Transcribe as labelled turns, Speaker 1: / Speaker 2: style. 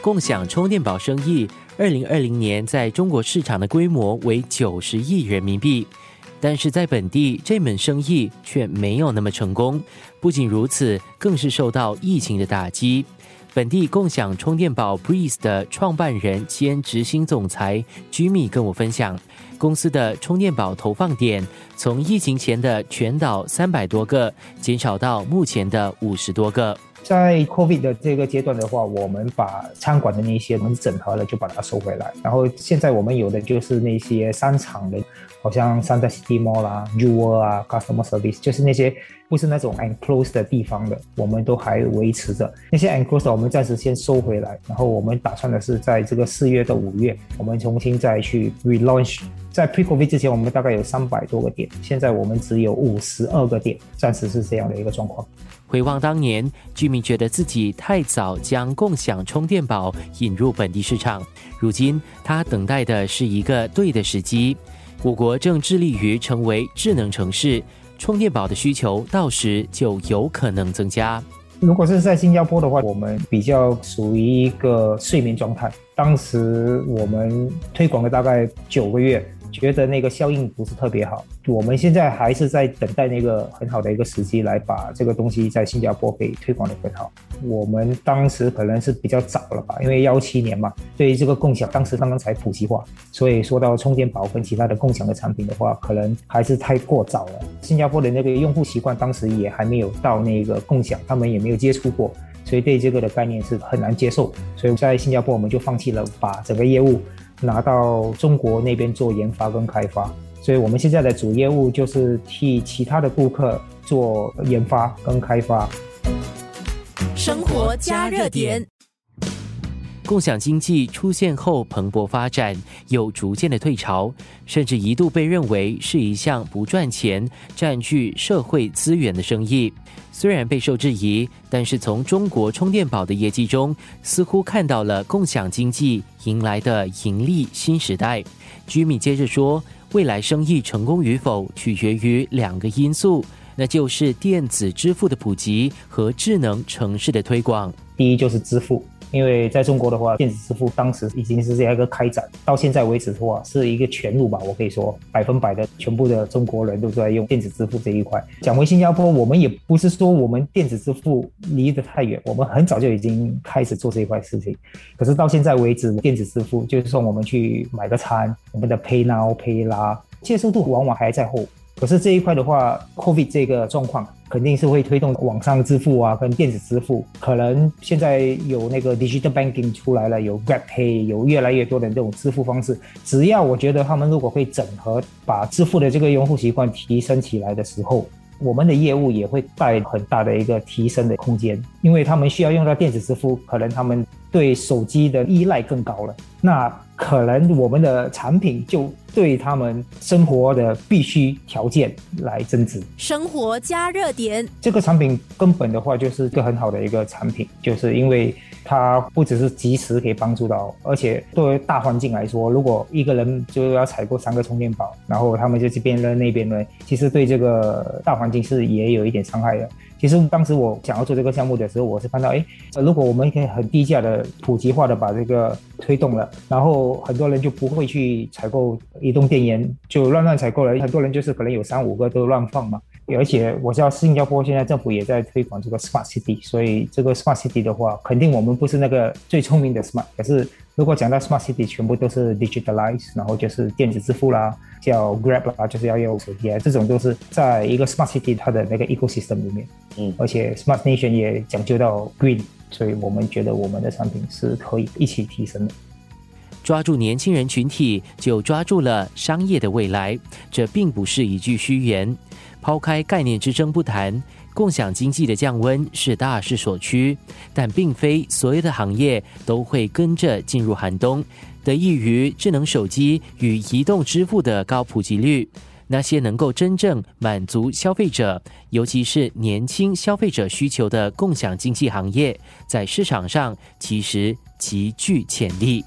Speaker 1: 共享充电宝生意，二零二零年在中国市场的规模为九十亿人民币，但是在本地这门生意却没有那么成功。不仅如此，更是受到疫情的打击。本地共享充电宝 Breeze 的创办人兼执行总裁 Jimmy 跟我分享，公司的充电宝投放点从疫情前的全岛三百多个，减少到目前的五十多个。
Speaker 2: 在 COVID 的这个阶段的话，我们把餐馆的那些我们整合了，就把它收回来。然后现在我们有的就是那些商场的，好像三在 City Mall 啦、Jewel 啊、Customer Service，就是那些不是那种 enclosed 的地方的，我们都还维持着。那些 enclosed 我们暂时先收回来，然后我们打算的是在这个四月到五月，我们重新再去 relaunch。在 Pre-COVID 之前，我们大概有三百多个点，现在我们只有五十二个点，暂时是这样的一个状况。
Speaker 1: 回望当年，居民觉得自己太早将共享充电宝引入本地市场。如今，他等待的是一个对的时机。我国正致力于成为智能城市，充电宝的需求到时就有可能增加。
Speaker 2: 如果是在新加坡的话，我们比较属于一个睡眠状态。当时我们推广了大概九个月。觉得那个效应不是特别好，我们现在还是在等待那个很好的一个时机来把这个东西在新加坡给推广的很好。我们当时可能是比较早了吧，因为幺七年嘛，对于这个共享当时刚刚才普及化，所以说到充电宝跟其他的共享的产品的话，可能还是太过早了。新加坡的那个用户习惯当时也还没有到那个共享，他们也没有接触过，所以对这个的概念是很难接受。所以在新加坡我们就放弃了把整个业务。拿到中国那边做研发跟开发，所以我们现在的主业务就是替其他的顾客做研发跟开发。生活加热点，
Speaker 1: 共享经济出现后蓬勃发展，又逐渐的退潮，甚至一度被认为是一项不赚钱、占据社会资源的生意。虽然备受质疑，但是从中国充电宝的业绩中，似乎看到了共享经济迎来的盈利新时代。居民接着说，未来生意成功与否取决于两个因素，那就是电子支付的普及和智能城市的推广。
Speaker 2: 第一就是支付。因为在中国的话，电子支付当时已经是这样一个开展，到现在为止的话，是一个全路吧。我可以说，百分百的全部的中国人都在用电子支付这一块。讲回新加坡，我们也不是说我们电子支付离得太远，我们很早就已经开始做这一块事情。可是到现在为止，电子支付就是说我们去买个餐，我们的 Pay Now、Pay 啦，接受度往往还在后。可是这一块的话，COVID 这个状况肯定是会推动网上支付啊，跟电子支付。可能现在有那个 digital banking 出来了，有 Grab Pay，有越来越多的这种支付方式。只要我觉得他们如果可以整合，把支付的这个用户习惯提升起来的时候，我们的业务也会带很大的一个提升的空间。因为他们需要用到电子支付，可能他们对手机的依赖更高了。那可能我们的产品就对他们生活的必须条件来增值。生活加热点，这个产品根本的话就是一个很好的一个产品，就是因为它不只是及时可以帮助到，而且作为大环境来说，如果一个人就要采购三个充电宝，然后他们就这边扔那边扔，其实对这个大环境是也有一点伤害的。其实当时我想要做这个项目的时候，我是看到，哎，如果我们可以很低价的、普及化的把这个推动了，然后很多人就不会去采购移动电源，就乱乱采购了。很多人就是可能有三五个都乱放嘛。而且我知道新加坡现在政府也在推广这个 smart city，所以这个 smart city 的话，肯定我们不是那个最聪明的 smart，可是如果讲到 smart city，全部都是 digitalize，然后就是电子支付啦，叫 Grab 啦，就是要用手机啊，这种都是在一个 smart city 它的那个 ecosystem 里面。嗯，而且 smart nation 也讲究到 green，所以我们觉得我们的产品是可以一起提升的。
Speaker 1: 抓住年轻人群体，就抓住了商业的未来，这并不是一句虚言。抛开概念之争不谈，共享经济的降温是大势所趋，但并非所有的行业都会跟着进入寒冬。得益于智能手机与移动支付的高普及率，那些能够真正满足消费者，尤其是年轻消费者需求的共享经济行业，在市场上其实极具潜力。